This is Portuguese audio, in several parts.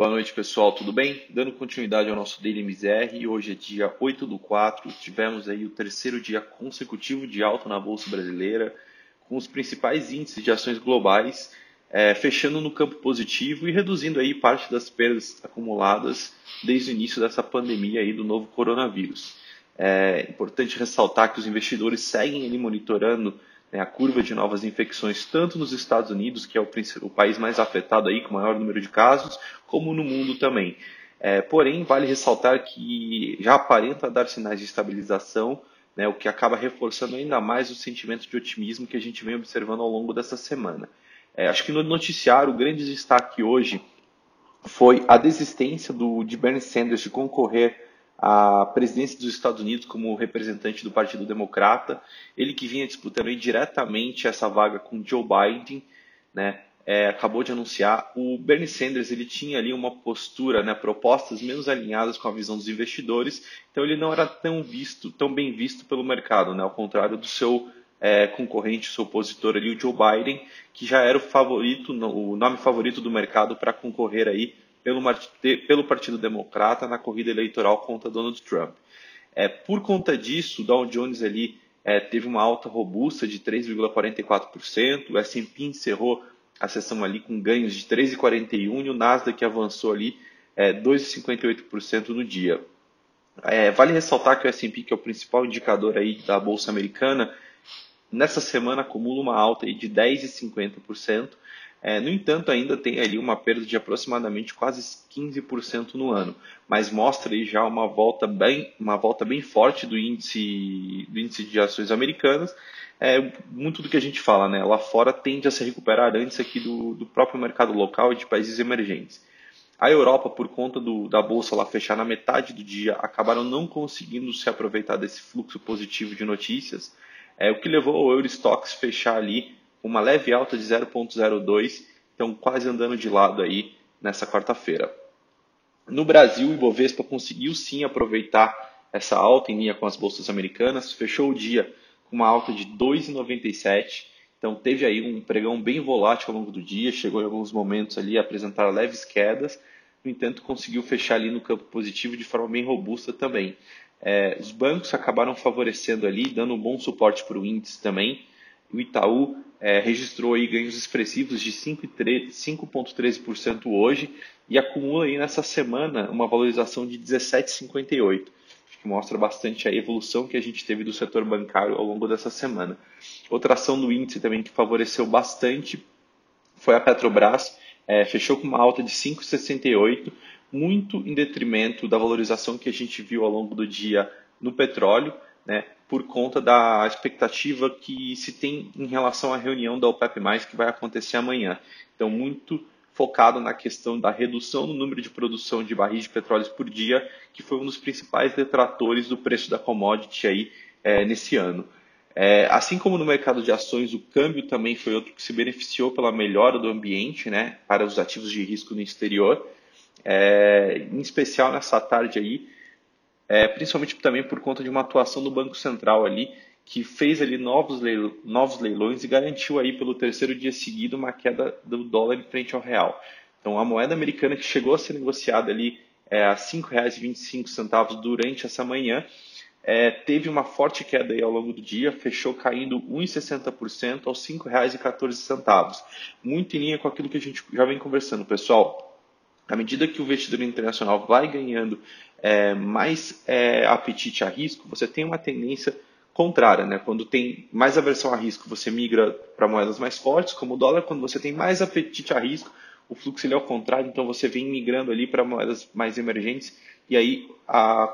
Boa noite, pessoal, tudo bem? Dando continuidade ao nosso Daily MZR, hoje é dia 8 do 4, tivemos aí o terceiro dia consecutivo de alta na Bolsa Brasileira, com os principais índices de ações globais é, fechando no campo positivo e reduzindo aí parte das perdas acumuladas desde o início dessa pandemia aí do novo coronavírus. É importante ressaltar que os investidores seguem ali monitorando a curva de novas infecções, tanto nos Estados Unidos, que é o, o, país mais afetado aí, com o maior número de casos, como no mundo também. É, porém, vale ressaltar que já aparenta dar sinais de estabilização, né, o que acaba reforçando ainda mais o sentimento de otimismo que a gente vem observando ao longo dessa semana. É, acho que no noticiário, o grande destaque hoje foi a desistência do, de Bernie Sanders de concorrer a presidência dos Estados Unidos como representante do Partido Democrata, ele que vinha disputando diretamente essa vaga com Joe Biden, né, é, acabou de anunciar. O Bernie Sanders ele tinha ali uma postura, né, propostas menos alinhadas com a visão dos investidores, então ele não era tão visto, tão bem visto pelo mercado, né, ao contrário do seu é, concorrente, seu opositor ali, o Joe Biden, que já era o favorito, o nome favorito do mercado para concorrer aí pelo, pelo Partido Democrata na corrida eleitoral contra Donald Trump. É, por conta disso, o Dow Jones ali é, teve uma alta robusta de 3,44%, o S&P encerrou a sessão ali com ganhos de 3,41% e o Nasdaq avançou ali é, 2,58% no dia. É, vale ressaltar que o S&P, que é o principal indicador aí da bolsa americana, nessa semana acumula uma alta aí de 10,50%, é, no entanto, ainda tem ali uma perda de aproximadamente quase 15% no ano, mas mostra aí já uma volta bem, uma volta bem forte do índice, do índice de ações americanas. É, muito do que a gente fala, né? Lá fora tende a se recuperar antes aqui do, do próprio mercado local e de países emergentes. A Europa, por conta do, da bolsa lá fechar na metade do dia, acabaram não conseguindo se aproveitar desse fluxo positivo de notícias, é, o que levou o Eurostox fechar ali uma leve alta de 0,02, então quase andando de lado aí nessa quarta-feira. No Brasil, o Ibovespa conseguiu sim aproveitar essa alta em linha com as bolsas americanas, fechou o dia com uma alta de 2,97, então teve aí um pregão bem volátil ao longo do dia, chegou em alguns momentos ali a apresentar leves quedas, no entanto conseguiu fechar ali no campo positivo de forma bem robusta também. É, os bancos acabaram favorecendo ali, dando um bom suporte para o índice também. O Itaú é, registrou aí ganhos expressivos de 5,13% hoje e acumula aí nessa semana uma valorização de 17,58%, que mostra bastante a evolução que a gente teve do setor bancário ao longo dessa semana. Outra ação do índice também que favoreceu bastante foi a Petrobras, é, fechou com uma alta de 5,68%, muito em detrimento da valorização que a gente viu ao longo do dia no petróleo, né, por conta da expectativa que se tem em relação à reunião da OPEP+, que vai acontecer amanhã. Então, muito focado na questão da redução no número de produção de barris de petróleo por dia, que foi um dos principais detratores do preço da commodity aí, é, nesse ano. É, assim como no mercado de ações, o câmbio também foi outro que se beneficiou pela melhora do ambiente né, para os ativos de risco no exterior. É, em especial nessa tarde aí, é, principalmente também por conta de uma atuação do Banco Central ali, que fez ali novos, leilões, novos leilões e garantiu aí pelo terceiro dia seguido uma queda do dólar em frente ao real. Então a moeda americana que chegou a ser negociada ali é, a R$ 5,25 durante essa manhã, é, teve uma forte queda aí ao longo do dia, fechou caindo 1,60% aos R$ 5,14. Muito em linha com aquilo que a gente já vem conversando, pessoal. À medida que o investidor internacional vai ganhando é, mais é, apetite a risco, você tem uma tendência contrária, né? Quando tem mais aversão a risco, você migra para moedas mais fortes, como o dólar. Quando você tem mais apetite a risco, o fluxo ele é ao contrário, então você vem migrando ali para moedas mais emergentes e aí a,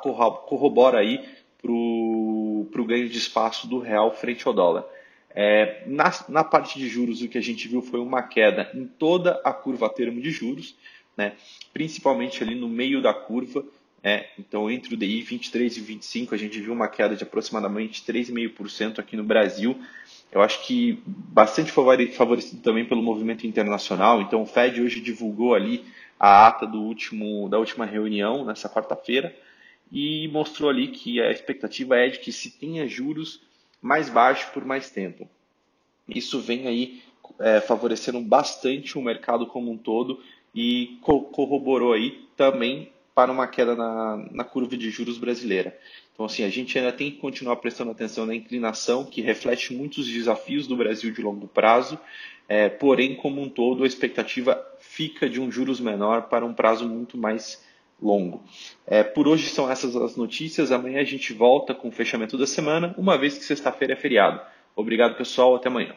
corrobora aí para o ganho de espaço do real frente ao dólar. É, na, na parte de juros, o que a gente viu foi uma queda em toda a curva termo de juros, né? principalmente ali no meio da curva. É, então, entre o DI 23 e 25, a gente viu uma queda de aproximadamente 3,5% aqui no Brasil. Eu acho que bastante favorecido também pelo movimento internacional. Então, o Fed hoje divulgou ali a ata do último, da última reunião, nessa quarta-feira, e mostrou ali que a expectativa é de que se tenha juros mais baixos por mais tempo. Isso vem aí é, favorecendo bastante o mercado como um todo e corroborou aí também para uma queda na, na curva de juros brasileira. Então, assim, a gente ainda tem que continuar prestando atenção na inclinação, que reflete muitos desafios do Brasil de longo prazo, é, porém, como um todo, a expectativa fica de um juros menor para um prazo muito mais longo. É, por hoje são essas as notícias. Amanhã a gente volta com o fechamento da semana, uma vez que sexta-feira é feriado. Obrigado, pessoal. Até amanhã.